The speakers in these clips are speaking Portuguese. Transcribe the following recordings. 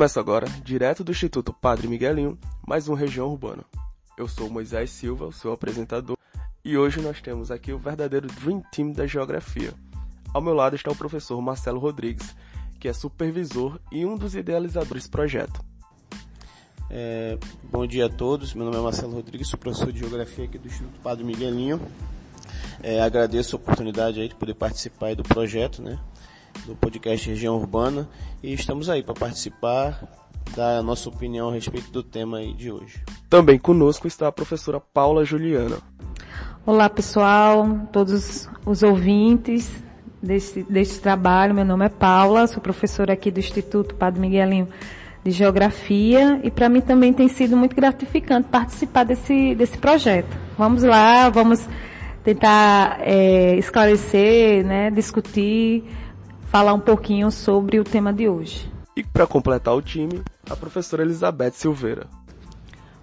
Começa agora, direto do Instituto Padre Miguelinho, mais um Região Urbana. Eu sou Moisés Silva, o seu apresentador, e hoje nós temos aqui o verdadeiro Dream Team da Geografia. Ao meu lado está o professor Marcelo Rodrigues, que é supervisor e um dos idealizadores do projeto. É, bom dia a todos, meu nome é Marcelo Rodrigues, sou professor de Geografia aqui do Instituto Padre Miguelinho. É, agradeço a oportunidade aí de poder participar do projeto, né? Do podcast Região Urbana e estamos aí para participar da nossa opinião a respeito do tema aí de hoje. Também conosco está a professora Paula Juliana. Olá pessoal, todos os ouvintes deste, deste trabalho, meu nome é Paula, sou professora aqui do Instituto Padre Miguelinho de Geografia e para mim também tem sido muito gratificante participar desse, desse projeto. Vamos lá, vamos tentar é, esclarecer, né, discutir falar um pouquinho sobre o tema de hoje. E para completar o time, a professora Elizabeth Silveira.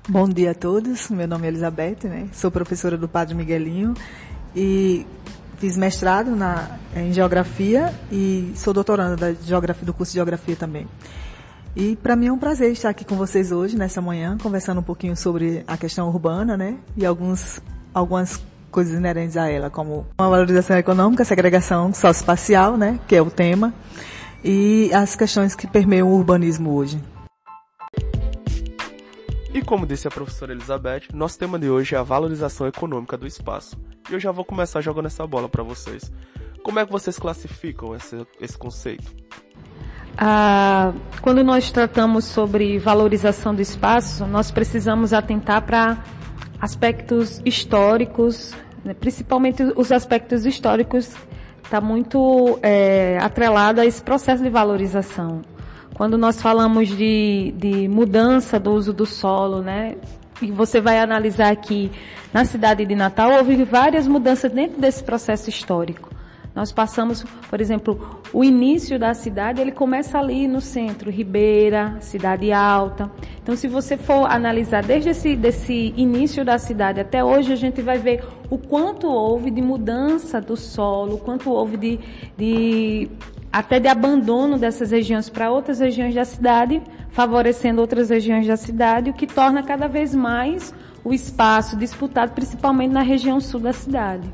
Bom dia a todos, meu nome é Elizabeth, né? sou professora do Padre Miguelinho e fiz mestrado na, em Geografia e sou doutoranda da geografia, do curso de Geografia também. E para mim é um prazer estar aqui com vocês hoje, nessa manhã, conversando um pouquinho sobre a questão urbana, né? E alguns, algumas coisas inerentes a ela, como a valorização econômica, a segregação socioespacial, né, que é o tema, e as questões que permeiam o urbanismo hoje. E como disse a professora Elizabeth, nosso tema de hoje é a valorização econômica do espaço. E eu já vou começar jogando essa bola para vocês. Como é que vocês classificam esse, esse conceito? Ah, quando nós tratamos sobre valorização do espaço, nós precisamos atentar para aspectos históricos, né, principalmente os aspectos históricos, está muito é, atrelado a esse processo de valorização. Quando nós falamos de, de mudança do uso do solo, né, e você vai analisar aqui na cidade de Natal, houve várias mudanças dentro desse processo histórico. Nós passamos, por exemplo, o início da cidade, ele começa ali no centro, Ribeira, Cidade Alta. Então, se você for analisar desde esse desse início da cidade até hoje, a gente vai ver o quanto houve de mudança do solo, o quanto houve de, de até de abandono dessas regiões para outras regiões da cidade, favorecendo outras regiões da cidade, o que torna cada vez mais o espaço disputado, principalmente na região sul da cidade.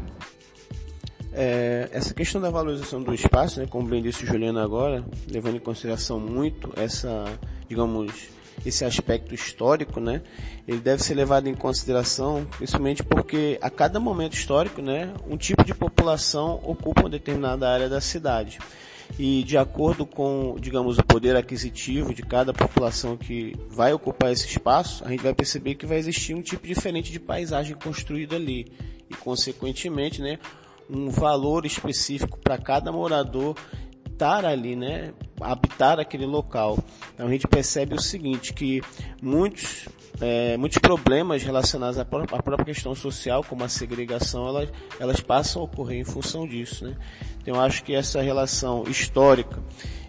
É, essa questão da valorização do espaço, né, como bem disse o Juliano agora, levando em consideração muito essa, digamos, esse aspecto histórico, né, ele deve ser levado em consideração, principalmente porque a cada momento histórico, né, um tipo de população ocupa uma determinada área da cidade. E de acordo com, digamos, o poder aquisitivo de cada população que vai ocupar esse espaço, a gente vai perceber que vai existir um tipo diferente de paisagem construída ali. E, consequentemente, né, um valor específico para cada morador estar ali, né, habitar aquele local. Então a gente percebe o seguinte, que muitos, é, muitos problemas relacionados à própria, à própria, questão social, como a segregação, elas, elas passam a ocorrer em função disso. Né? Então eu acho que essa relação histórica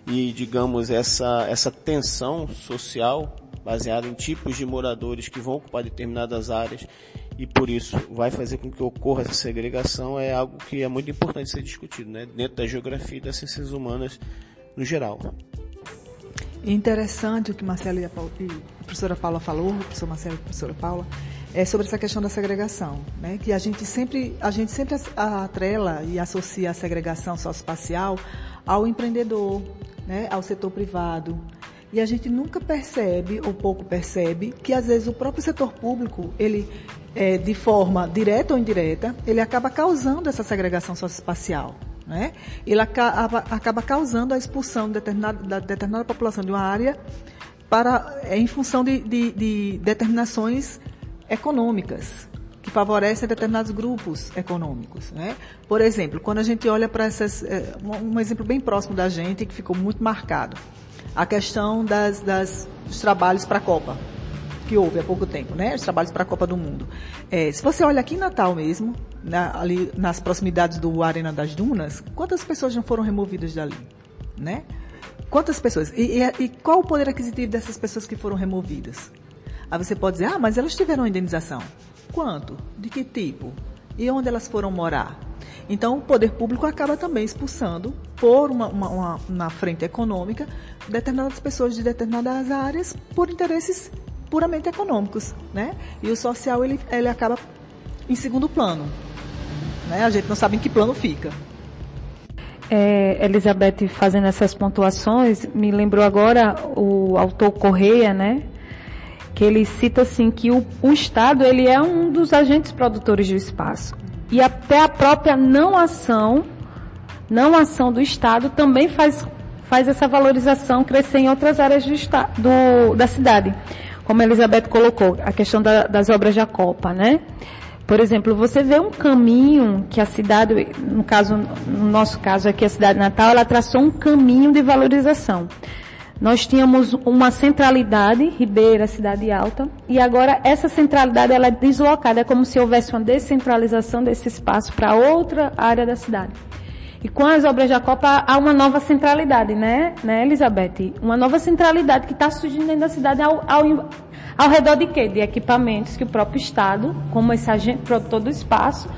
e, digamos, essa, essa tensão social baseada em tipos de moradores que vão ocupar determinadas áreas e por isso vai fazer com que ocorra essa segregação é algo que é muito importante ser discutido, né? dentro da geografia e das ciências humanas no geral. Interessante o que Marcelo e a, Paula, e a professora Paula falou, professor Marcelo e a professora Paula, é sobre essa questão da segregação, né? que a gente sempre, a gente sempre atrela e associa a segregação socioespacial ao empreendedor, né? ao setor privado, e a gente nunca percebe, ou pouco percebe, que às vezes o próprio setor público, ele, é, de forma direta ou indireta, ele acaba causando essa segregação socioespacial. Né? Ele acaba, acaba causando a expulsão de determinada, da determinada população de uma área para, é, em função de, de, de determinações econômicas que favorecem determinados grupos econômicos. Né? Por exemplo, quando a gente olha para essas. É, um exemplo bem próximo da gente, que ficou muito marcado a questão das, das dos trabalhos para a Copa, que houve há pouco tempo, né? Os trabalhos para a Copa do Mundo. É, se você olha aqui em Natal mesmo, na, ali nas proximidades do Arena das Dunas, quantas pessoas já foram removidas dali, né? Quantas pessoas? E, e, e qual o poder aquisitivo dessas pessoas que foram removidas? Aí você pode dizer, ah, mas elas tiveram indenização. Quanto? De que tipo? E onde elas foram morar? Então, o poder público acaba também expulsando por uma, uma, uma, uma frente econômica determinadas pessoas de determinadas áreas por interesses puramente econômicos, né? E o social ele, ele acaba em segundo plano, né? A gente não sabe em que plano fica. É, Elizabeth fazendo essas pontuações me lembrou agora o autor Correia, né? Que ele cita assim que o, o Estado ele é um dos agentes produtores do espaço e até a própria não ação, não ação do Estado também faz faz essa valorização crescer em outras áreas do, do, da cidade. Como a Elizabeth colocou, a questão da, das obras da Copa, né? Por exemplo, você vê um caminho que a cidade, no caso, no nosso caso aqui a cidade natal, ela traçou um caminho de valorização. Nós tínhamos uma centralidade, Ribeira, Cidade Alta, e agora essa centralidade ela é deslocada, é como se houvesse uma descentralização desse espaço para outra área da cidade. E com as obras da Copa há uma nova centralidade, né, né Elizabeth? Uma nova centralidade que está surgindo dentro da cidade ao, ao, ao redor de quê? De equipamentos que o próprio Estado, como esse agente produtor do espaço,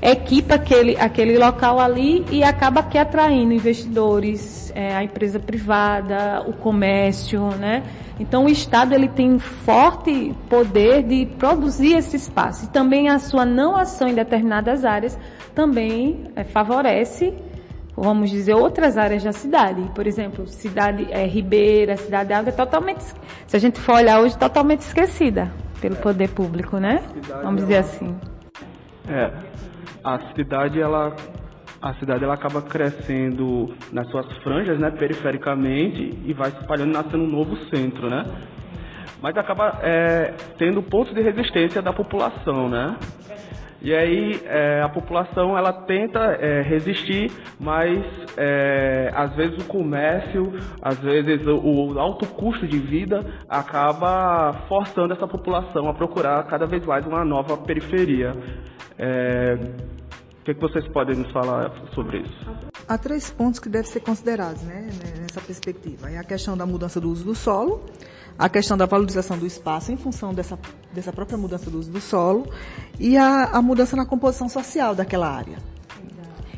equipa aquele, aquele local ali e acaba aqui atraindo investidores, é, a empresa privada, o comércio, né? Então o Estado ele tem um forte poder de produzir esse espaço e também a sua não ação em determinadas áreas também é, favorece, vamos dizer, outras áreas da cidade. Por exemplo, cidade é, Ribeira, cidade alta, é totalmente, se a gente for olhar hoje, totalmente esquecida pelo poder público, né? Vamos dizer assim. É, a cidade ela a cidade ela acaba crescendo nas suas franjas, né, perifericamente e vai se espalhando, nascendo um novo centro, né? Mas acaba é, tendo pontos de resistência da população, né? E aí é, a população ela tenta é, resistir, mas é, às vezes o comércio, às vezes o, o, alto custo de vida acaba forçando essa população a procurar cada vez mais uma nova periferia. É, o que, que vocês podem nos falar sobre isso? Há três pontos que devem ser considerados né, nessa perspectiva. É a questão da mudança do uso do solo, a questão da valorização do espaço em função dessa, dessa própria mudança do uso do solo e a, a mudança na composição social daquela área.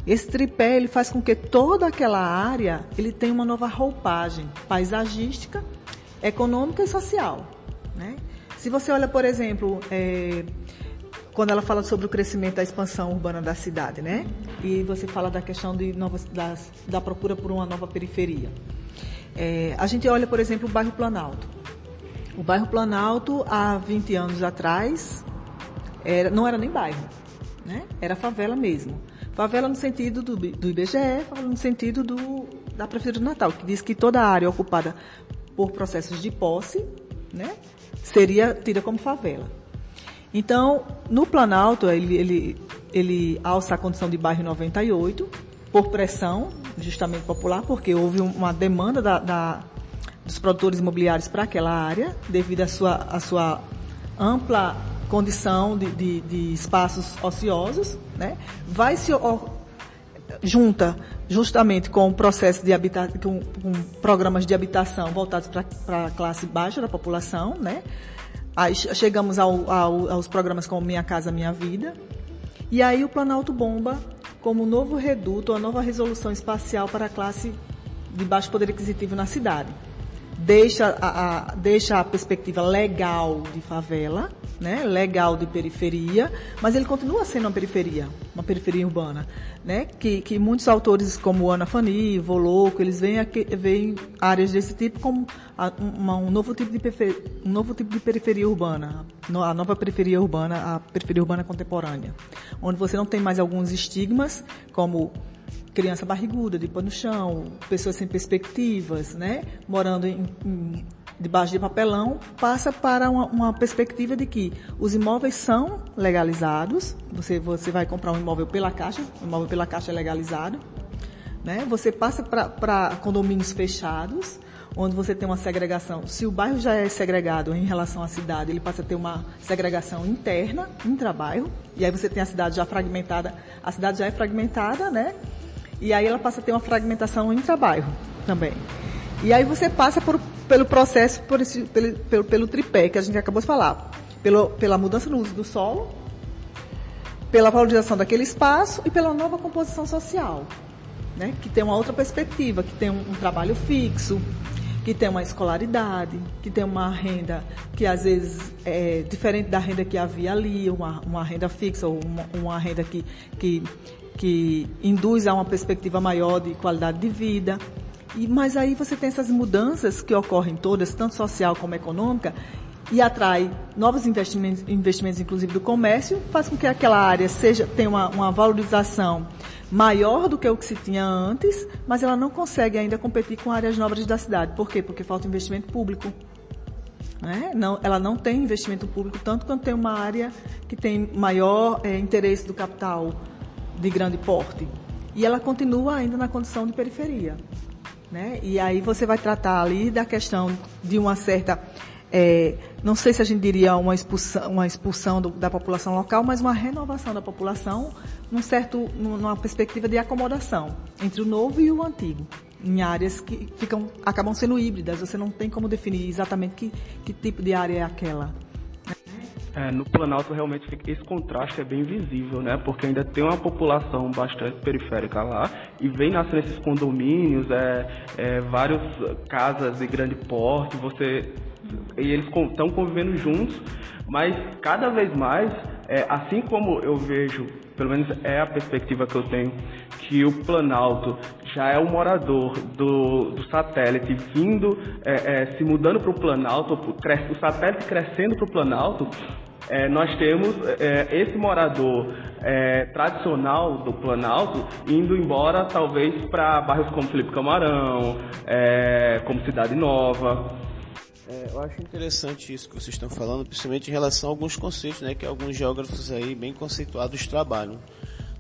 Esse tripé ele faz com que toda aquela área ele tenha uma nova roupagem paisagística, econômica e social. Né? Se você olha, por exemplo, é, quando ela fala sobre o crescimento da expansão urbana da cidade, né? E você fala da questão de novas, das, da procura por uma nova periferia. É, a gente olha, por exemplo, o bairro Planalto. O bairro Planalto, há 20 anos atrás, era, não era nem bairro, né? era favela mesmo. Favela no sentido do, do IBGE, no sentido do, da Prefeitura do Natal, que diz que toda a área ocupada por processos de posse né, seria tida como favela. Então, no Planalto, ele, ele, ele alça a condição de bairro 98, por pressão, justamente popular, porque houve uma demanda da, da dos produtores imobiliários para aquela área, devido à sua, à sua ampla condição de, de, de espaços ociosos, né? vai se junta justamente com o processo de habitação, com, com, programas de habitação voltados para a classe baixa da população, né? Aí chegamos ao, ao, aos programas como Minha Casa Minha Vida, e aí o Planalto Bomba como novo reduto, a nova resolução espacial para a classe de baixo poder aquisitivo na cidade deixa a, a, deixa a perspectiva legal de favela, né, legal de periferia, mas ele continua sendo uma periferia, uma periferia urbana, né, que, que muitos autores como Ana Fani, Voloco, eles veem, aqui, veem áreas desse tipo como a, uma, um, novo tipo de um novo tipo de periferia urbana, a nova periferia urbana, a periferia urbana contemporânea, onde você não tem mais alguns estigmas como criança barriguda, de pano no chão, pessoas sem perspectivas, né? morando em, em, debaixo de papelão, passa para uma, uma, perspectiva de que os imóveis são legalizados, você, você vai comprar um imóvel pela caixa, o imóvel pela caixa é legalizado, né? você passa para condomínios fechados, onde você tem uma segregação. Se o bairro já é segregado em relação à cidade, ele passa a ter uma segregação interna, intra-bairro, e aí você tem a cidade já fragmentada, a cidade já é fragmentada, né? E aí ela passa a ter uma fragmentação intra-bairro também. E aí você passa por, pelo processo, por esse, pelo, pelo, pelo, tripé que a gente acabou de falar. Pelo, pela mudança no uso do solo, pela valorização daquele espaço e pela nova composição social. né? que tem uma outra perspectiva, que tem um, um trabalho fixo, que tem uma escolaridade, que tem uma renda que às vezes é diferente da renda que havia ali, uma, uma renda fixa ou uma, uma renda que, que, que induz a uma perspectiva maior de qualidade de vida. E, mas aí você tem essas mudanças que ocorrem todas, tanto social como econômica, e atrai novos investimentos, investimentos inclusive do comércio, faz com que aquela área seja tenha uma, uma valorização maior do que o que se tinha antes, mas ela não consegue ainda competir com áreas nobres da cidade. Por quê? Porque falta investimento público. Né? Não, ela não tem investimento público tanto quanto tem uma área que tem maior é, interesse do capital de grande porte. E ela continua ainda na condição de periferia. Né? E aí você vai tratar ali da questão de uma certa é, não sei se a gente diria uma expulsão, uma expulsão do, da população local, mas uma renovação da população num certo, numa perspectiva de acomodação entre o novo e o antigo, em áreas que ficam, acabam sendo híbridas. Você não tem como definir exatamente que, que tipo de área é aquela. É, no Planalto realmente esse contraste é bem visível, né? Porque ainda tem uma população bastante periférica lá e vem nascendo esses condomínios, é, é várias casas de grande porte, você e eles estão convivendo juntos, mas cada vez mais, é, assim como eu vejo, pelo menos é a perspectiva que eu tenho, que o Planalto já é o morador do, do satélite vindo, é, é, se mudando para o Planalto, o satélite crescendo para o Planalto, é, nós temos é, esse morador é, tradicional do Planalto indo embora talvez para bairros como Felipe Camarão, é, como Cidade Nova. É, eu acho interessante isso que vocês estão falando, principalmente em relação a alguns conceitos, né, que alguns geógrafos aí bem conceituados trabalham.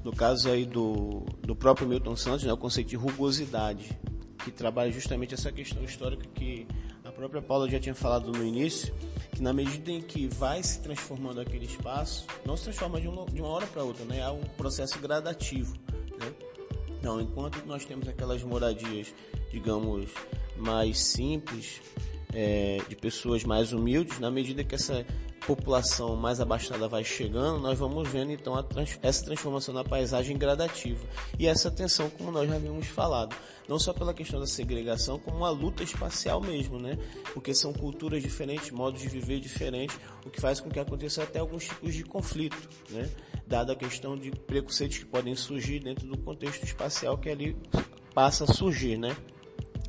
No caso aí do, do próprio Milton Santos, né, o conceito de rugosidade, que trabalha justamente essa questão histórica que a própria Paula já tinha falado no início, que na medida em que vai se transformando aquele espaço, não se transforma de uma, de uma hora para outra, né, é um processo gradativo. Né? Então, enquanto nós temos aquelas moradias, digamos, mais simples, é, de pessoas mais humildes, na medida que essa população mais abastada vai chegando, nós vamos vendo então trans, essa transformação na paisagem gradativa. E essa tensão, como nós já havíamos falado, não só pela questão da segregação, como uma luta espacial mesmo, né? Porque são culturas diferentes, modos de viver diferentes, o que faz com que aconteça até alguns tipos de conflito, né? Dada a questão de preconceitos que podem surgir dentro do contexto espacial que ali passa a surgir, né?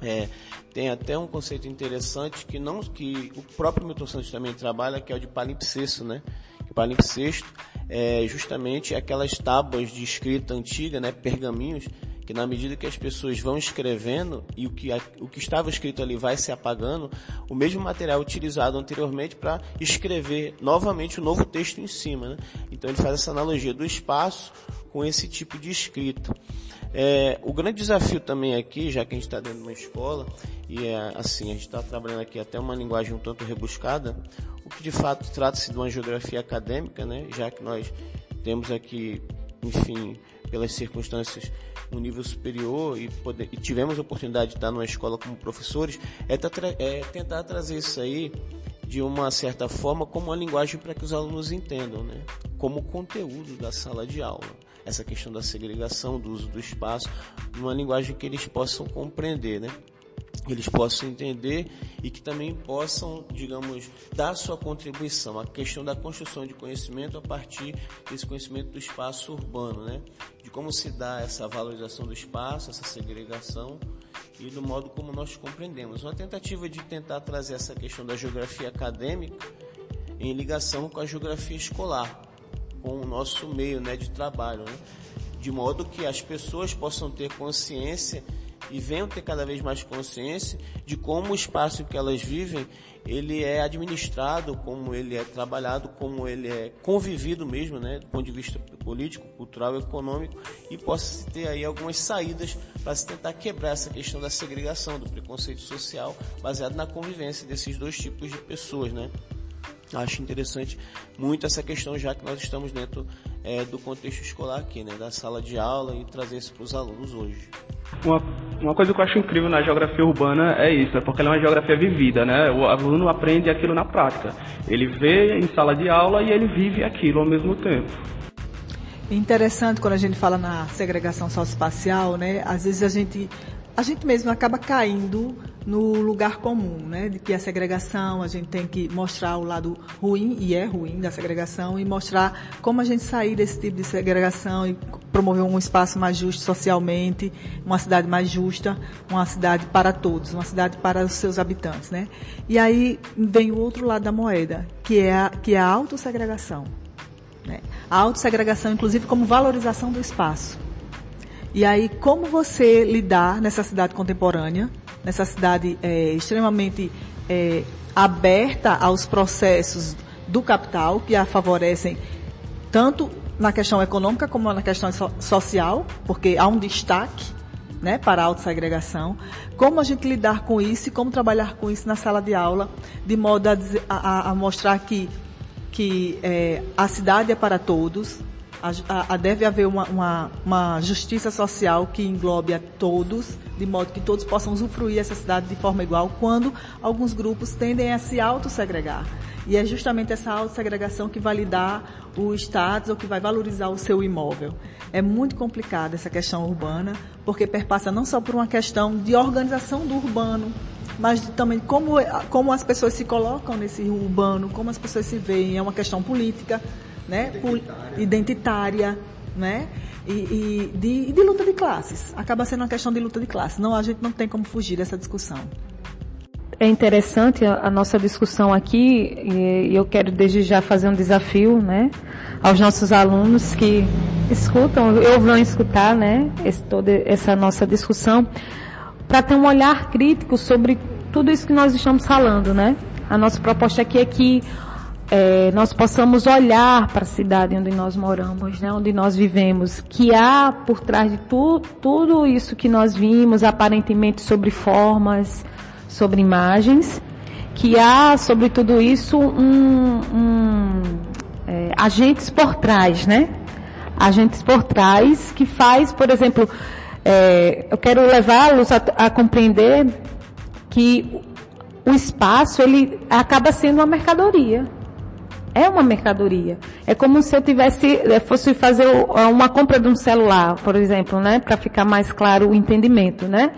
É, tem até um conceito interessante que não que o próprio Milton Santos também trabalha, que é o de palimpsesto, né? O palimpsesto é justamente aquelas tábuas de escrita antiga, né, pergaminhos, que na medida que as pessoas vão escrevendo e o que, o que estava escrito ali vai se apagando, o mesmo material utilizado anteriormente para escrever novamente o novo texto em cima. Né? Então ele faz essa analogia do espaço com esse tipo de escrita. É, o grande desafio também aqui, já que a gente está dentro de uma escola, e é assim, a gente está trabalhando aqui até uma linguagem um tanto rebuscada, o que de fato trata-se de uma geografia acadêmica, né, já que nós temos aqui, enfim, pelas circunstâncias, um nível superior e, poder, e tivemos a oportunidade de estar numa escola como professores, é, é tentar trazer isso aí de uma certa forma como uma linguagem para que os alunos entendam, né? como conteúdo da sala de aula essa questão da segregação, do uso do espaço, numa linguagem que eles possam compreender, né? eles possam entender e que também possam, digamos, dar sua contribuição à questão da construção de conhecimento a partir desse conhecimento do espaço urbano, né? De como se dá essa valorização do espaço, essa segregação e do modo como nós compreendemos. Uma tentativa de tentar trazer essa questão da geografia acadêmica em ligação com a geografia escolar, com o nosso meio né, de trabalho, né? de modo que as pessoas possam ter consciência e venham ter cada vez mais consciência de como o espaço que elas vivem ele é administrado, como ele é trabalhado, como ele é convivido mesmo, né, do ponto de vista político, cultural, econômico, e possa ter aí algumas saídas para se tentar quebrar essa questão da segregação, do preconceito social, baseado na convivência desses dois tipos de pessoas, né? Acho interessante muito essa questão, já que nós estamos dentro é, do contexto escolar aqui, né, da sala de aula e trazer isso para os alunos hoje. Uma, uma coisa que eu acho incrível na geografia urbana é isso, é porque ela é uma geografia vivida, né? O aluno aprende aquilo na prática. Ele vê em sala de aula e ele vive aquilo ao mesmo tempo. Interessante quando a gente fala na segregação socioespacial, né? Às vezes a gente a gente mesmo acaba caindo no lugar comum, né? De que a segregação, a gente tem que mostrar o lado ruim, e é ruim, da segregação, e mostrar como a gente sair desse tipo de segregação e promover um espaço mais justo socialmente, uma cidade mais justa, uma cidade para todos, uma cidade para os seus habitantes, né? E aí vem o outro lado da moeda, que é a, que é a autossegregação. Né? A autossegregação, inclusive, como valorização do espaço. E aí, como você lidar nessa cidade contemporânea, nessa cidade é, extremamente é, aberta aos processos do capital, que a favorecem tanto na questão econômica como na questão so social, porque há um destaque né, para a autossegregação, como a gente lidar com isso e como trabalhar com isso na sala de aula, de modo a, a, a mostrar que, que é, a cidade é para todos, a, a, deve haver uma, uma, uma, justiça social que englobe a todos, de modo que todos possam usufruir essa cidade de forma igual, quando alguns grupos tendem a se autossegregar. E é justamente essa autossegregação que vai lhe dar o status ou que vai valorizar o seu imóvel. É muito complicada essa questão urbana, porque perpassa não só por uma questão de organização do urbano, mas também como, como as pessoas se colocam nesse urbano, como as pessoas se veem. É uma questão política, né? identitária, identitária né? E, e de, de, luta de classes. Acaba sendo uma questão de luta de classes. Não, a gente não tem como fugir dessa discussão. É interessante a, a nossa discussão aqui e eu quero desde já fazer um desafio, né, aos nossos alunos que escutam, ou vão escutar, né, esse, toda essa nossa discussão, para ter um olhar crítico sobre tudo isso que nós estamos falando, né? A nossa proposta aqui é que é, nós possamos olhar para a cidade onde nós moramos, né, onde nós vivemos, que há por trás de tu, tudo isso que nós vimos, aparentemente sobre formas, sobre imagens, que há sobre tudo isso um, um é, agentes por trás, né? Agentes por trás que faz, por exemplo, é, eu quero levá-los a, a compreender que o espaço ele acaba sendo uma mercadoria é uma mercadoria. É como se eu tivesse, eh, fosse fazer uma compra de um celular, por exemplo, né? Para ficar mais claro o entendimento, né?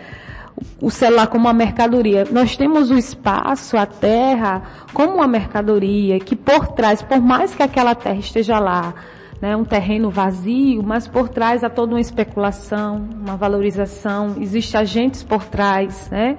O celular como uma mercadoria. Nós temos o espaço, a terra, como uma mercadoria, que por trás, por mais que aquela terra esteja lá, né, um terreno vazio, mas por trás há toda uma especulação, uma valorização, existem agentes por trás, né?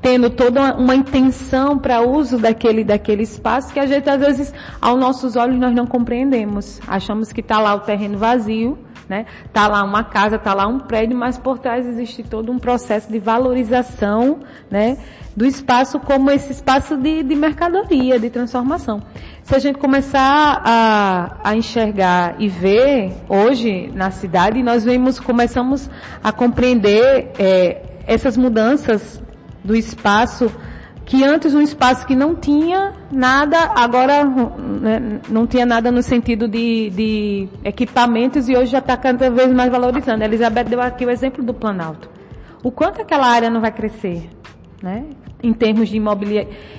Tendo toda uma intenção para uso daquele, daquele espaço que a gente às vezes, aos nossos olhos, nós não compreendemos. Achamos que está lá o terreno vazio, né? Está lá uma casa, está lá um prédio, mas por trás existe todo um processo de valorização, né? Do espaço como esse espaço de, de mercadoria, de transformação. Se a gente começar a, a enxergar e ver hoje na cidade, nós vemos, começamos a compreender é, essas mudanças do espaço que antes um espaço que não tinha nada, agora né, não tinha nada no sentido de, de equipamentos e hoje já está cada vez mais valorizando. A Elizabeth deu aqui o exemplo do Planalto. O quanto aquela área não vai crescer, né? Em termos de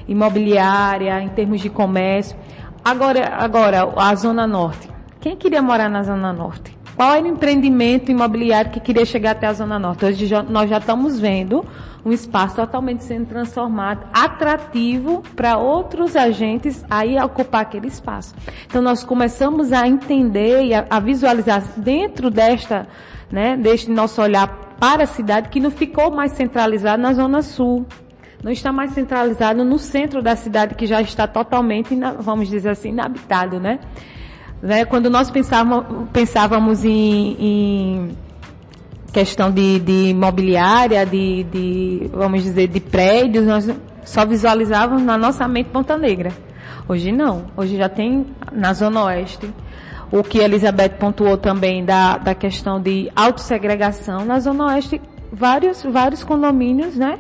imobiliária, em termos de comércio. Agora, agora, a Zona Norte. Quem queria morar na Zona Norte? Qual era o empreendimento imobiliário que queria chegar até a Zona Norte? Hoje já, nós já estamos vendo um espaço totalmente sendo transformado, atrativo para outros agentes aí ocupar aquele espaço. Então nós começamos a entender e a, a visualizar dentro desta, né, deste nosso olhar para a cidade que não ficou mais centralizado na zona sul, não está mais centralizado no centro da cidade que já está totalmente, vamos dizer assim, inabitado, né? Né? Quando nós pensávamos, pensávamos em, em questão de, de imobiliária, de, de, vamos dizer, de prédios, nós só visualizávamos na nossa mente Ponta Negra. Hoje não. Hoje já tem na Zona Oeste. O que a Elizabeth pontuou também da, da questão de autossegregação. Na Zona Oeste, vários, vários condomínios, né?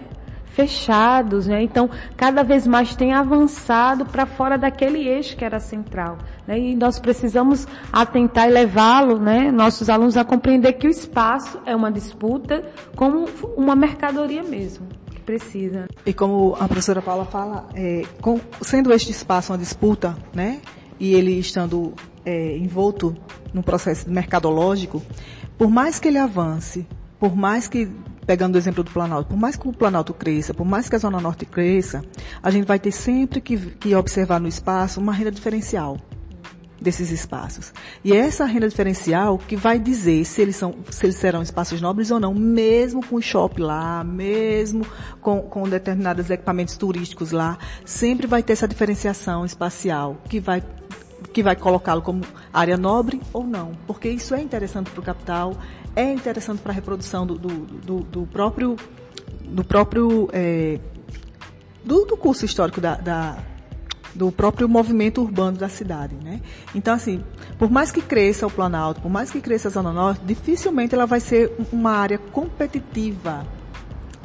Fechados, né? Então, cada vez mais tem avançado para fora daquele eixo que era central, né? E nós precisamos atentar e levá-lo, né? Nossos alunos a compreender que o espaço é uma disputa como uma mercadoria mesmo. que Precisa. E como a professora Paula fala, é, com, sendo este espaço uma disputa, né? E ele estando é, envolto num processo mercadológico, por mais que ele avance, por mais que, pegando o exemplo do Planalto, por mais que o Planalto cresça, por mais que a Zona Norte cresça, a gente vai ter sempre que, que observar no espaço uma renda diferencial desses espaços. E é essa renda diferencial que vai dizer se eles, são, se eles serão espaços nobres ou não, mesmo com o shopping lá, mesmo com, com determinados equipamentos turísticos lá, sempre vai ter essa diferenciação espacial que vai que vai colocá-lo como área nobre ou não, porque isso é interessante para o capital, é interessante para a reprodução do, do, do, do, próprio do próprio é, do, do curso histórico da, da, do próprio movimento urbano da cidade, né? Então, assim, por mais que cresça o Planalto, por mais que cresça a Zona Norte, dificilmente ela vai ser uma área competitiva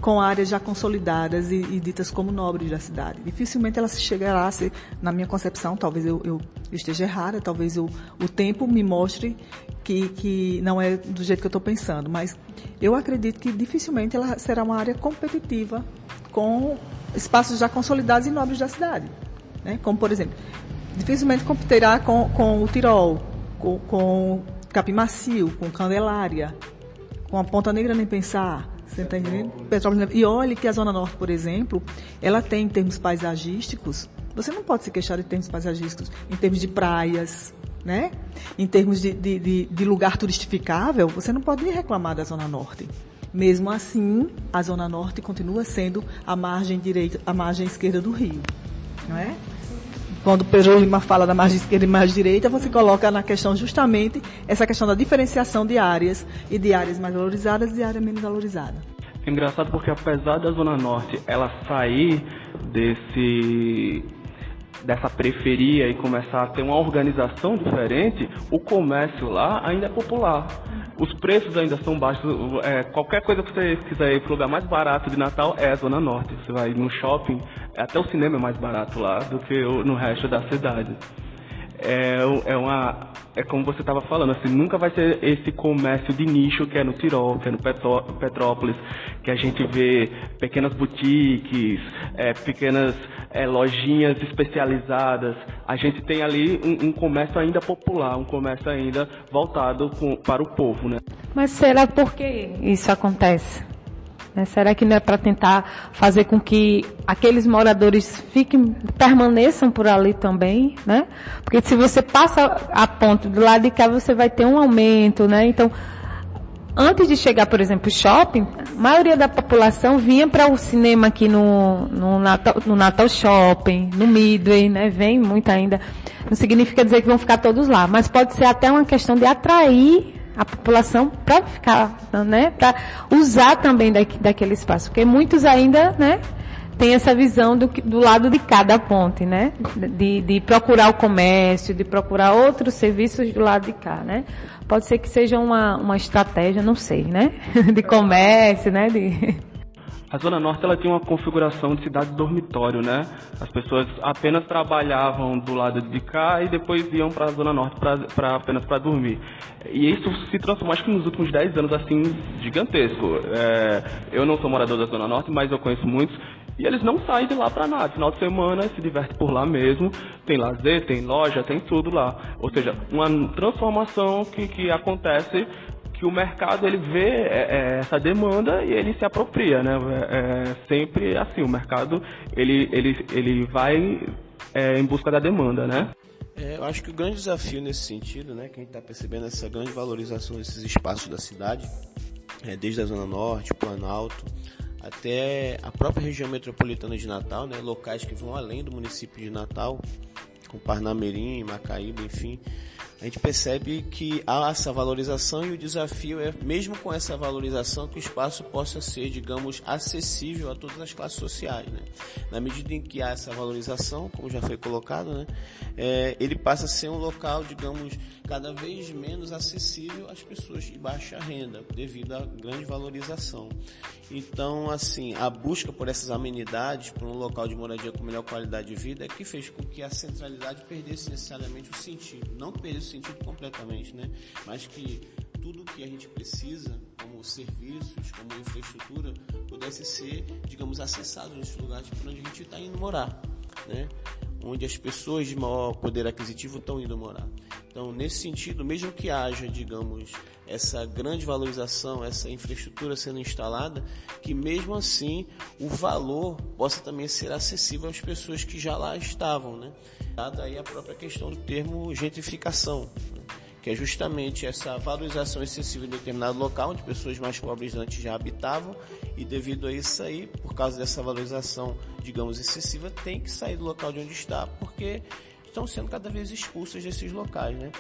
com áreas já consolidadas e, e, ditas como nobres da cidade. Dificilmente ela se chegará a ser, na minha concepção, talvez eu, eu esteja errada, talvez eu, o tempo me mostre que, que não é do jeito que eu estou pensando, mas eu acredito que dificilmente ela será uma área competitiva com espaços já consolidados e nobres da cidade. Né? Como, por exemplo, dificilmente competirá com, com o Tirol, com, com Capim Macio, com Candelária, com a Ponta Negra nem pensar. Você está entendendo? Petrópolis. E olhe que a Zona Norte, por exemplo, ela tem em termos paisagísticos, você não pode se queixar de termos paisagísticos, em termos de praias, né? Em termos de, de, de, de lugar turistificável, você não pode reclamar da Zona Norte. Mesmo assim, a Zona Norte continua sendo a margem direita, a margem esquerda do Rio, não é? Quando Pedro Lima fala da margem esquerda e margem direita, você coloca na questão justamente essa questão da diferenciação de áreas e de áreas mais valorizadas e áreas menos valorizadas. É engraçado porque apesar da Zona Norte ela sair desse dessa periferia e começar a ter uma organização diferente, o comércio lá ainda é popular. Os preços ainda são baixos. É, qualquer coisa que você quiser ir para o lugar mais barato de Natal é a Zona Norte. Você vai no shopping, até o cinema é mais barato lá do que no resto da cidade. É, é uma é como você estava falando, assim, nunca vai ser esse comércio de nicho que é no Tirol, que é no Petrópolis, que a gente vê pequenas boutiques, é, pequenas é, lojinhas especializadas. A gente tem ali um, um, comércio ainda popular, um comércio ainda voltado com, para o povo, né? Mas será por que isso acontece? Né? Será que não é para tentar fazer com que aqueles moradores fiquem, permaneçam por ali também, né? Porque se você passa a ponto do lado de cá, você vai ter um aumento, né? Então, antes de chegar, por exemplo, shopping, a maioria da população vinha para o cinema aqui no, no, Natal, no Natal Shopping, no Midway, né? Vem muito ainda. Não significa dizer que vão ficar todos lá, mas pode ser até uma questão de atrair a população para ficar, né, para usar também daqui, daquele espaço, porque muitos ainda, né, têm essa visão do, do lado de cada ponte, né, de, de procurar o comércio, de procurar outros serviços do lado de cá, né. Pode ser que seja uma, uma estratégia, não sei, né, de comércio, né, de a Zona Norte ela tinha uma configuração de cidade dormitório, né? As pessoas apenas trabalhavam do lado de cá e depois iam para a Zona Norte pra, pra apenas para dormir. E isso se transformou, acho que nos últimos 10 anos, assim, gigantesco. É, eu não sou morador da Zona Norte, mas eu conheço muitos. E eles não saem de lá para nada. Final de semana se diverte por lá mesmo. Tem lazer, tem loja, tem tudo lá. Ou seja, uma transformação que, que acontece que o mercado ele vê é, é, essa demanda e ele se apropria, né? É, é sempre assim, o mercado ele, ele, ele vai é, em busca da demanda, né? É, eu acho que o grande desafio nesse sentido, né, que a gente está percebendo essa grande valorização desses espaços da cidade, é, desde a Zona Norte, Planalto, até a própria região metropolitana de Natal, né, locais que vão além do município de Natal, com Parnamirim, Macaíba, enfim, a gente percebe que há essa valorização e o desafio é, mesmo com essa valorização, que o espaço possa ser, digamos, acessível a todas as classes sociais. Né? Na medida em que há essa valorização, como já foi colocado, né, é, ele passa a ser um local, digamos, cada vez menos acessível às pessoas de baixa renda, devido à grande valorização. Então, assim, a busca por essas amenidades, por um local de moradia com melhor qualidade de vida, é que fez com que a centralidade perdesse necessariamente o sentido. Não perdesse sentido completamente, né? Mas que tudo que a gente precisa, como serviços, como infraestrutura, pudesse ser, digamos, acessado nesses lugares para onde a gente está indo morar, né? Onde as pessoas de maior poder aquisitivo estão indo morar. Então, nesse sentido, mesmo que haja, digamos, essa grande valorização, essa infraestrutura sendo instalada, que mesmo assim o valor possa também ser acessível às pessoas que já lá estavam, né? Dada aí a própria questão do termo gentrificação? Que é justamente essa valorização excessiva em determinado local, onde pessoas mais pobres antes já habitavam, e devido a isso aí, por causa dessa valorização, digamos, excessiva, tem que sair do local de onde está, porque estão sendo cada vez expulsas desses locais, né?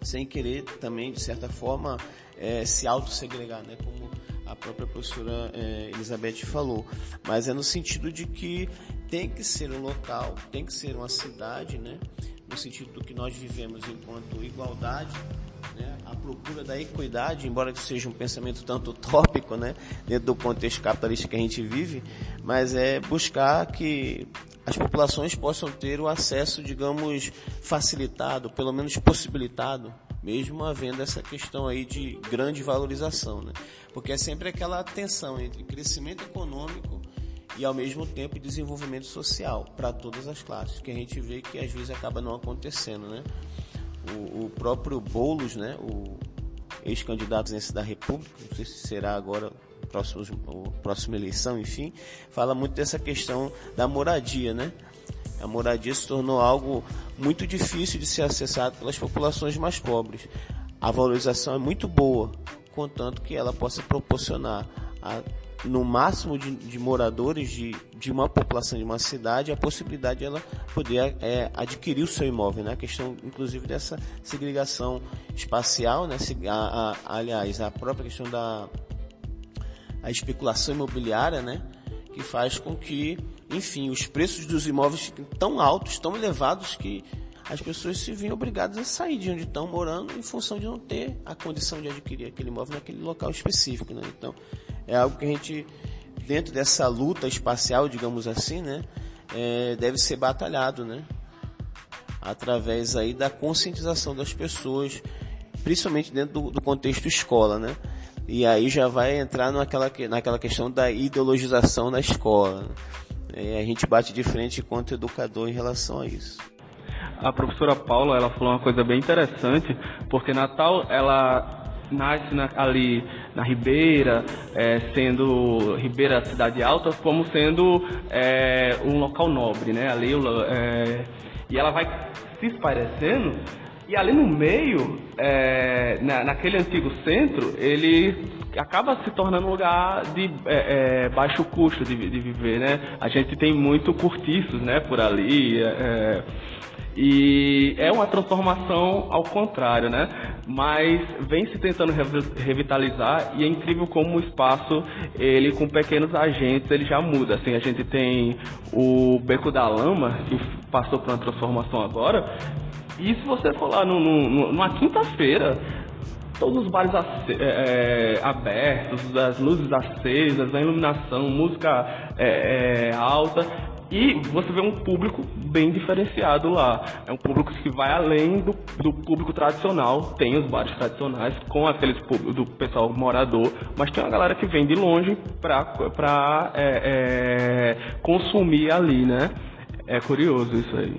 Sem querer também, de certa forma, é, se autossegregar, né? Como a própria professora é, Elizabeth falou. Mas é no sentido de que tem que ser um local, tem que ser uma cidade, né? No sentido do que nós vivemos enquanto igualdade, né? a procura da equidade, embora que seja um pensamento tanto utópico, né? dentro do contexto capitalista que a gente vive, mas é buscar que as populações possam ter o acesso, digamos, facilitado, pelo menos possibilitado, mesmo havendo essa questão aí de grande valorização, né? Porque é sempre aquela tensão entre crescimento econômico e ao mesmo tempo desenvolvimento social para todas as classes, que a gente vê que às vezes acaba não acontecendo, né? O, o próprio Boulos, né, o ex-candidato da República, não sei se será agora próximos, próxima eleição, enfim, fala muito dessa questão da moradia, né? A moradia se tornou algo muito difícil de ser acessado pelas populações mais pobres. A valorização é muito boa, contanto que ela possa proporcionar a, no máximo de, de moradores de, de, uma população de uma cidade a possibilidade de ela poder é, adquirir o seu imóvel, né? A questão, inclusive, dessa segregação espacial, né? A, a, aliás, a própria questão da a especulação imobiliária, né? Que faz com que, enfim, os preços dos imóveis fiquem tão altos, tão elevados que as pessoas se veem obrigadas a sair de onde estão morando em função de não ter a condição de adquirir aquele imóvel naquele local específico, né? Então, é algo que a gente, dentro dessa luta espacial, digamos assim, né? É, deve ser batalhado, né? Através aí da conscientização das pessoas, principalmente dentro do, do contexto escola, né? E aí já vai entrar naquela, naquela questão da ideologização da escola. E a gente bate de frente enquanto educador em relação a isso. A professora Paula ela falou uma coisa bem interessante, porque Natal ela nasce na, ali na Ribeira, é, sendo Ribeira cidade alta, como sendo é, um local nobre, né? Ali, é, e ela vai se esparecendo e ali no meio, é, na, naquele antigo centro, ele acaba se tornando um lugar de é, é, baixo custo de, de, viver, né? A gente tem muito cortiços, né, por ali, e é uma transformação ao contrário, né? Mas vem se tentando revitalizar e é incrível como o espaço, ele com pequenos agentes, ele já muda. Assim, a gente tem o Beco da Lama, que passou por uma transformação agora, e se você for lá no, no, numa quinta-feira, todos os bares é, é, abertos, as luzes acesas, a iluminação, música é, é, alta. E você vê um público bem diferenciado lá. É um público que vai além do, do público tradicional. Tem os bares tradicionais com aqueles do pessoal morador, mas tem uma galera que vem de longe para é, é, consumir ali, né? É curioso isso aí.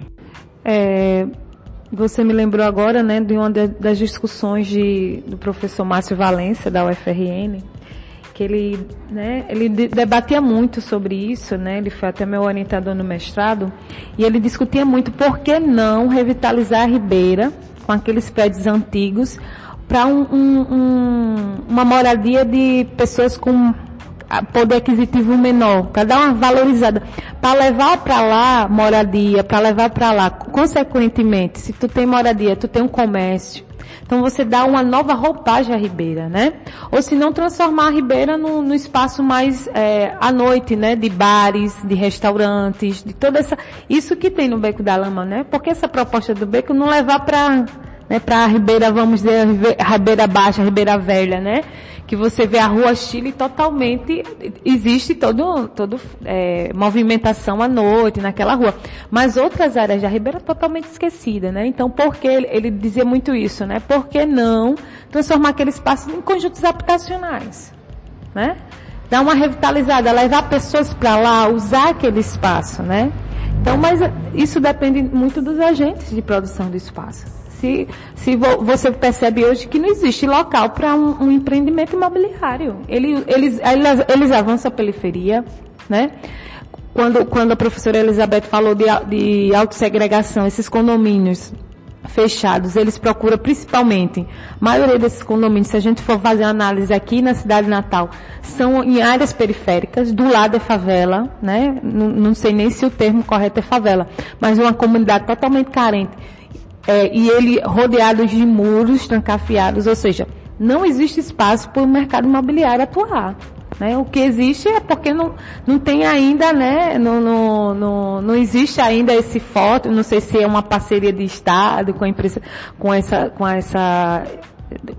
É, você me lembrou agora, né, de uma das discussões de, do professor Márcio Valença, da UFRN, que ele, né, ele debatia muito sobre isso, né, ele foi até meu orientador no mestrado, e ele discutia muito por que não revitalizar a Ribeira com aqueles prédios antigos para um, um, um, uma moradia de pessoas com poder aquisitivo menor, para dar uma valorizada, para levar para lá moradia, para levar para lá, consequentemente, se tu tem moradia, tu tem um comércio, então você dá uma nova roupagem à Ribeira, né? Ou se não transformar a Ribeira no, no espaço mais é, à noite, né? De bares, de restaurantes, de toda essa, isso que tem no Beco da Lama, né? Porque essa proposta do Beco não levar para né, para a Ribeira, vamos dizer, a Ribeira Baixa, a Ribeira Velha, né? Que você vê a rua Chile totalmente, existe todo, todo é, movimentação à noite naquela rua. Mas outras áreas da Ribeira totalmente esquecida, né? Então, por que ele, dizia muito isso, né? Por que não transformar aquele espaço em conjuntos habitacionais, né? Dar uma revitalizada, levar pessoas para lá, usar aquele espaço, né? Então, mas isso depende muito dos agentes de produção do espaço. Se, se vo, você percebe hoje que não existe local para um, um, empreendimento imobiliário. Ele, eles, eles, eles avançam a periferia, né? Quando, quando a professora Elizabeth falou de, de autossegregação, esses condomínios fechados, eles procuram principalmente, a maioria desses condomínios, se a gente for fazer análise aqui na cidade natal, são em áreas periféricas, do lado é favela, né? Não sei nem se o termo correto é favela, mas uma comunidade totalmente carente. É, e ele rodeado de muros trancafiados, ou seja, não existe espaço para o mercado imobiliário atuar. Né? O que existe é porque não, não tem ainda, né? Não, não, não, não existe ainda esse foto, não sei se é uma parceria de Estado com a empresa, com essa, com essa,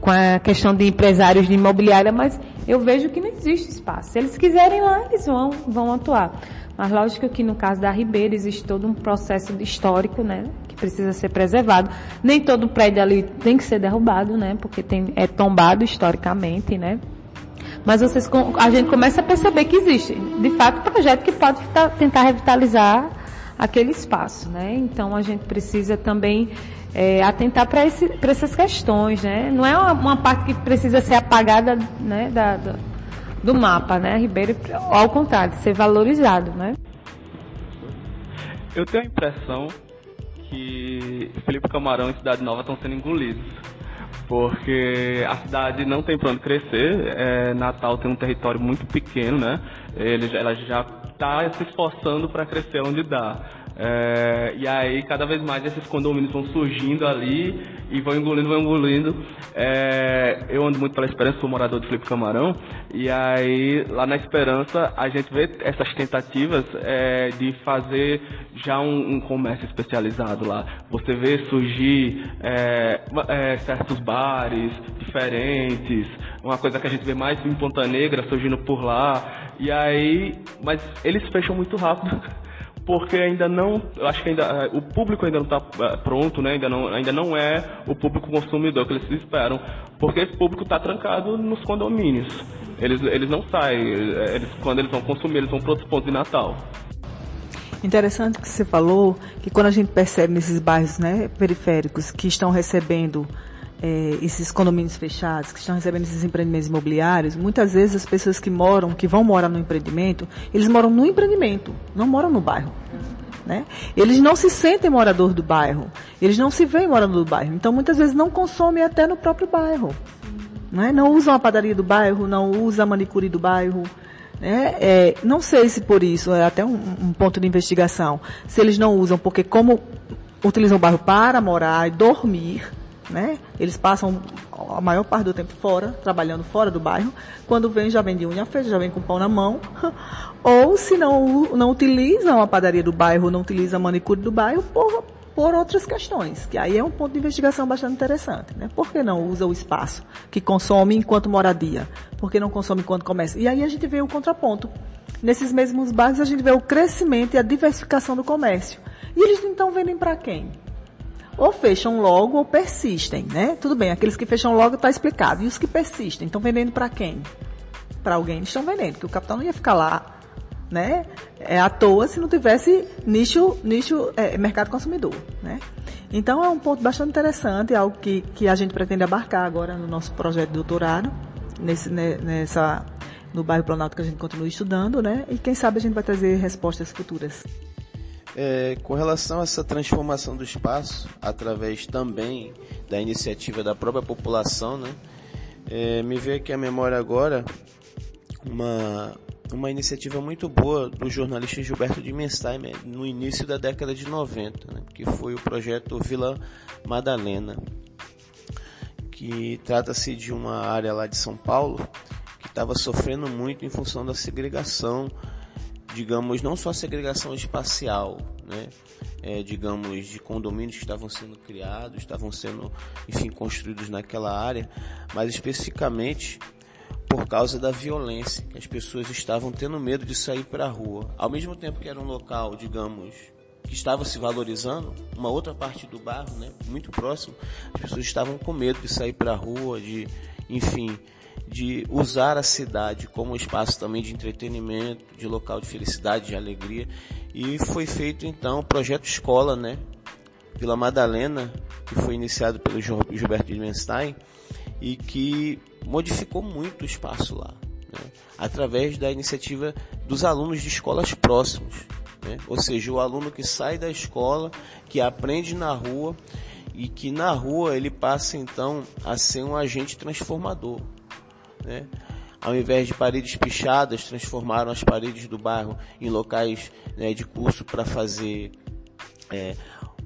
com a questão de empresários de imobiliária, mas eu vejo que não existe espaço. Se eles quiserem lá, eles vão, vão atuar. Mas lógico que no caso da Ribeira existe todo um processo histórico, né? Que precisa ser preservado. Nem todo prédio ali tem que ser derrubado, né? Porque tem, é tombado historicamente, né? Mas vocês, a gente começa a perceber que existe, de fato, um projeto que pode tentar revitalizar aquele espaço, né? Então a gente precisa também é, atentar para essas questões, né? Não é uma, uma, parte que precisa ser apagada, né, da, do, do mapa, né? Ribeiro, ao contrário, ser valorizado, né? Eu tenho a impressão que Felipe Camarão e Cidade Nova estão sendo engolidos porque a cidade não tem onde crescer. É, Natal tem um território muito pequeno, né? Ele, ela já está se esforçando para crescer onde dá. É, e aí cada vez mais esses condomínios vão surgindo ali e vão engolindo, vão engolindo. É, eu ando muito pela Esperança, sou morador de Felipe Camarão, e aí lá na Esperança a gente vê essas tentativas é, de fazer já um, um, comércio especializado lá. Você vê surgir é, é, certos bares diferentes, uma coisa que a gente vê mais em Ponta Negra surgindo por lá, e aí, mas eles fecham muito rápido. porque ainda não, acho que ainda eh, o público ainda não está eh, pronto, né? Ainda não, ainda não é o público consumidor que eles esperam, porque esse público está trancado nos condomínios. Eles, eles não saem, eh, eles, quando eles vão consumir, eles vão para outros pontos de Natal. Interessante que você falou que quando a gente percebe nesses bairros né, periféricos que estão recebendo é, esses condomínios fechados, que estão recebendo esses empreendimentos imobiliários, muitas vezes as pessoas que moram, que vão morar no empreendimento, eles moram no empreendimento, não moram no bairro. Né? Eles não se sentem morador do bairro, eles não se veem morador do bairro, então muitas vezes não consomem até no próprio bairro. Né? Não usam a padaria do bairro, não usam a manicure do bairro. Né? É, não sei se por isso, é até um, um ponto de investigação, se eles não usam, porque como utilizam o bairro para morar e dormir, né? Eles passam a maior parte do tempo fora, trabalhando fora do bairro. Quando vem, já vem de unha feita, já vem com pão na mão. Ou se não, não utilizam a padaria do bairro, não utilizam a manicure do bairro por, por outras questões. Que aí é um ponto de investigação bastante interessante. Né? Por que não usa o espaço que consome enquanto moradia? Por que não consome enquanto comércio? E aí a gente vê o contraponto. Nesses mesmos bairros a gente vê o crescimento e a diversificação do comércio. E eles então vendem para quem? Ou fecham logo ou persistem, né? Tudo bem, aqueles que fecham logo está explicado. E os que persistem, estão vendendo para quem? Para alguém estão vendendo, porque o capital não ia ficar lá, né? É à toa se não tivesse nicho, nicho é, mercado consumidor, né? Então é um ponto bastante interessante, algo que, que a gente pretende abarcar agora no nosso projeto de doutorado, nesse, nessa, no bairro Planalto que a gente continua estudando, né? E quem sabe a gente vai trazer respostas futuras. É, com relação a essa transformação do espaço, através também da iniciativa da própria população, né, é, me veio aqui a memória agora uma, uma iniciativa muito boa do jornalista Gilberto de Menstein no início da década de 90, né, que foi o projeto Vila Madalena, que trata-se de uma área lá de São Paulo que estava sofrendo muito em função da segregação digamos, não só a segregação espacial, né? É, digamos, de condomínios que estavam sendo criados, estavam sendo, enfim, construídos naquela área, mas especificamente por causa da violência, as pessoas estavam tendo medo de sair para a rua. Ao mesmo tempo que era um local, digamos, que estava se valorizando, uma outra parte do bairro, né, muito próximo, as pessoas estavam com medo de sair para a rua, de, enfim, de usar a cidade como espaço também de entretenimento, de local de felicidade, de alegria. E foi feito então o projeto escola, né? Vila Madalena, que foi iniciado pelo Gilberto Dimenstein e que modificou muito o espaço lá, né? através da iniciativa dos alunos de escolas próximas. Né? Ou seja, o aluno que sai da escola, que aprende na rua e que na rua ele passa então a ser um agente transformador. Né? Ao invés de paredes pichadas, transformaram as paredes do bairro em locais né, de curso para fazer é,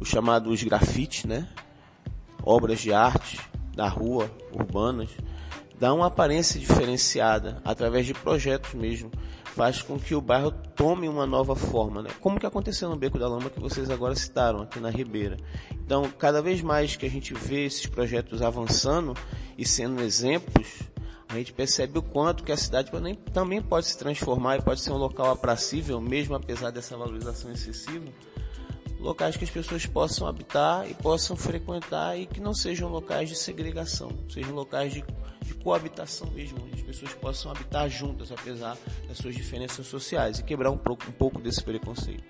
os chamados grafites, né? obras de arte da rua, urbanas, dá uma aparência diferenciada através de projetos mesmo, faz com que o bairro tome uma nova forma, né? Como que aconteceu no Beco da Lama que vocês agora citaram aqui na Ribeira. Então, cada vez mais que a gente vê esses projetos avançando e sendo exemplos, a gente percebe o quanto que a cidade também pode se transformar e pode ser um local apracível, mesmo apesar dessa valorização excessiva, locais que as pessoas possam habitar e possam frequentar e que não sejam locais de segregação, sejam locais de, de coabitação mesmo, onde as pessoas possam habitar juntas, apesar das suas diferenças sociais, e quebrar um pouco, um pouco desse preconceito.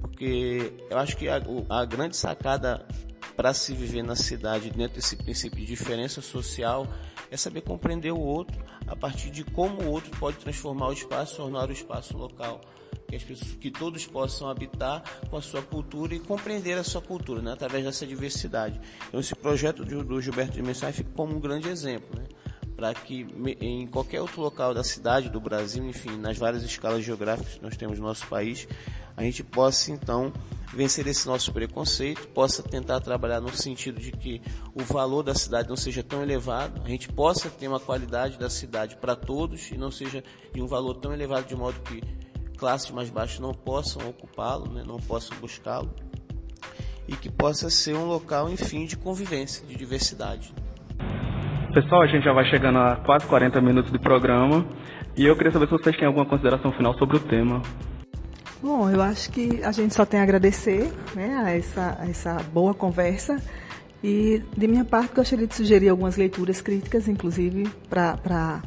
Porque eu acho que a, a grande sacada para se viver na cidade dentro desse princípio de diferença social é saber compreender o outro a partir de como o outro pode transformar o espaço, tornar o espaço local que, as pessoas, que todos possam habitar com a sua cultura e compreender a sua cultura, né, através dessa diversidade. Então esse projeto do, Gilberto de Mensagem fica como um grande exemplo, né, para que em qualquer outro local da cidade, do Brasil, enfim, nas várias escalas geográficas que nós temos no nosso país, a gente possa então vencer esse nosso preconceito, possa tentar trabalhar no sentido de que o valor da cidade não seja tão elevado, a gente possa ter uma qualidade da cidade para todos e não seja de um valor tão elevado de modo que classes mais baixas não possam ocupá-lo, né, não possam buscá-lo, e que possa ser um local, enfim, de convivência, de diversidade. Pessoal, a gente já vai chegando a quase 40 minutos de programa e eu queria saber se vocês têm alguma consideração final sobre o tema. Bom, eu acho que a gente só tem a agradecer né, a, essa, a essa boa conversa. E, de minha parte, gostaria de sugerir algumas leituras críticas, inclusive, para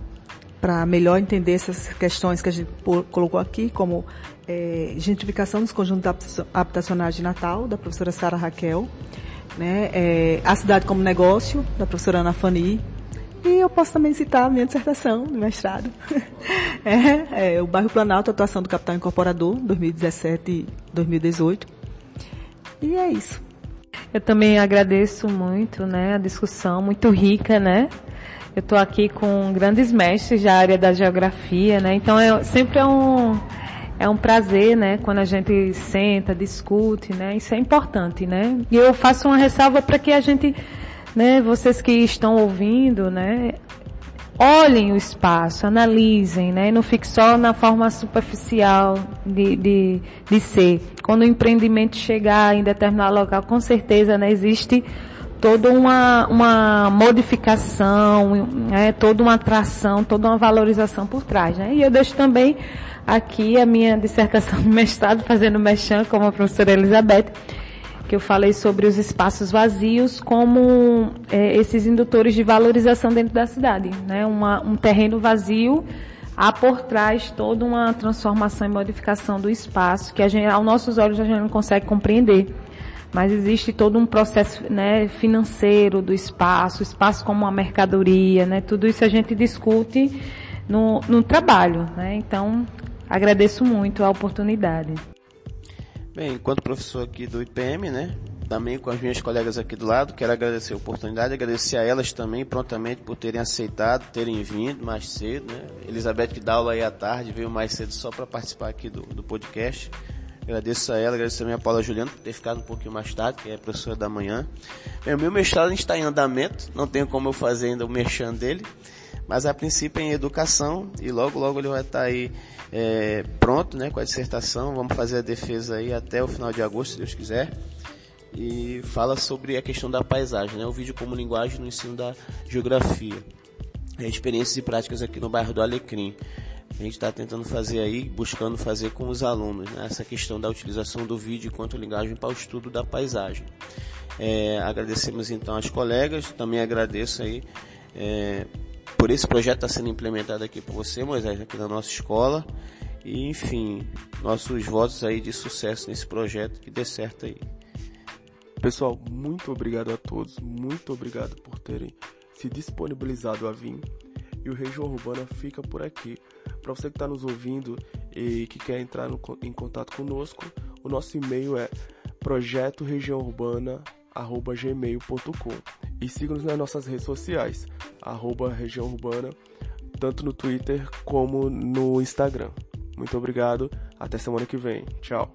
melhor entender essas questões que a gente colocou aqui, como é, gentrificação dos conjuntos habitacionais de Natal, da professora Sara Raquel, né, é, A Cidade como Negócio, da professora Ana Fani, e eu posso também citar a minha dissertação de mestrado. é, é, o Bairro Planalto, Atuação do Capital Incorporador, 2017-2018. E é isso. Eu também agradeço muito né, a discussão, muito rica, né? Eu estou aqui com grandes mestres da área da geografia, né? Então é, sempre é um, é um prazer, né? Quando a gente senta, discute, né? Isso é importante, né? E eu faço uma ressalva para que a gente, né? Vocês que estão ouvindo, né? Olhem o espaço, analisem, né? Não fique só na forma superficial de, de, de ser. Quando o empreendimento chegar em determinado local, com certeza, né? Existe toda uma, uma modificação, né, toda uma atração, toda uma valorização por trás. Né? E eu deixo também aqui a minha dissertação de mestrado, fazendo mexão como a professora Elizabeth, que eu falei sobre os espaços vazios como é, esses indutores de valorização dentro da cidade. Né? Uma, um terreno vazio há por trás toda uma transformação e modificação do espaço que a gente, aos nossos olhos a gente não consegue compreender mas existe todo um processo né, financeiro do espaço, espaço como uma mercadoria, né, tudo isso a gente discute no, no trabalho. Né, então, agradeço muito a oportunidade. Bem, enquanto professor aqui do IPM, né, também com as minhas colegas aqui do lado, quero agradecer a oportunidade, agradecer a elas também prontamente por terem aceitado, terem vindo mais cedo, né? Elizabeth que dá aula aí à tarde, veio mais cedo só para participar aqui do, do podcast. Agradeço a ela, agradeço também a Paula Juliano por ter ficado um pouquinho mais tarde, que é professora da manhã. O meu mestrado está em andamento, não tenho como eu fazer ainda o merchan dele, mas a princípio é em educação e logo logo ele vai estar aí é, pronto né, com a dissertação. Vamos fazer a defesa aí até o final de agosto, se Deus quiser. E fala sobre a questão da paisagem, né, o vídeo como linguagem no ensino da geografia. Experiências e práticas aqui no bairro do Alecrim a gente está tentando fazer aí, buscando fazer com os alunos, né? essa questão da utilização do vídeo enquanto linguagem para o estudo da paisagem. É, agradecemos então às colegas, também agradeço aí é, por esse projeto estar tá sendo implementado aqui por você, Moisés, aqui na nossa escola. E enfim, nossos votos aí de sucesso nesse projeto, que dê certo aí. Pessoal, muito obrigado a todos, muito obrigado por terem se disponibilizado a vir. E o Região Urbana fica por aqui. Para você que está nos ouvindo e que quer entrar no, em contato conosco, o nosso e-mail é projetoregiãourbana@gmail.com e siga-nos nas nossas redes sociais, arroba Região Urbana, tanto no Twitter como no Instagram. Muito obrigado, até semana que vem. Tchau.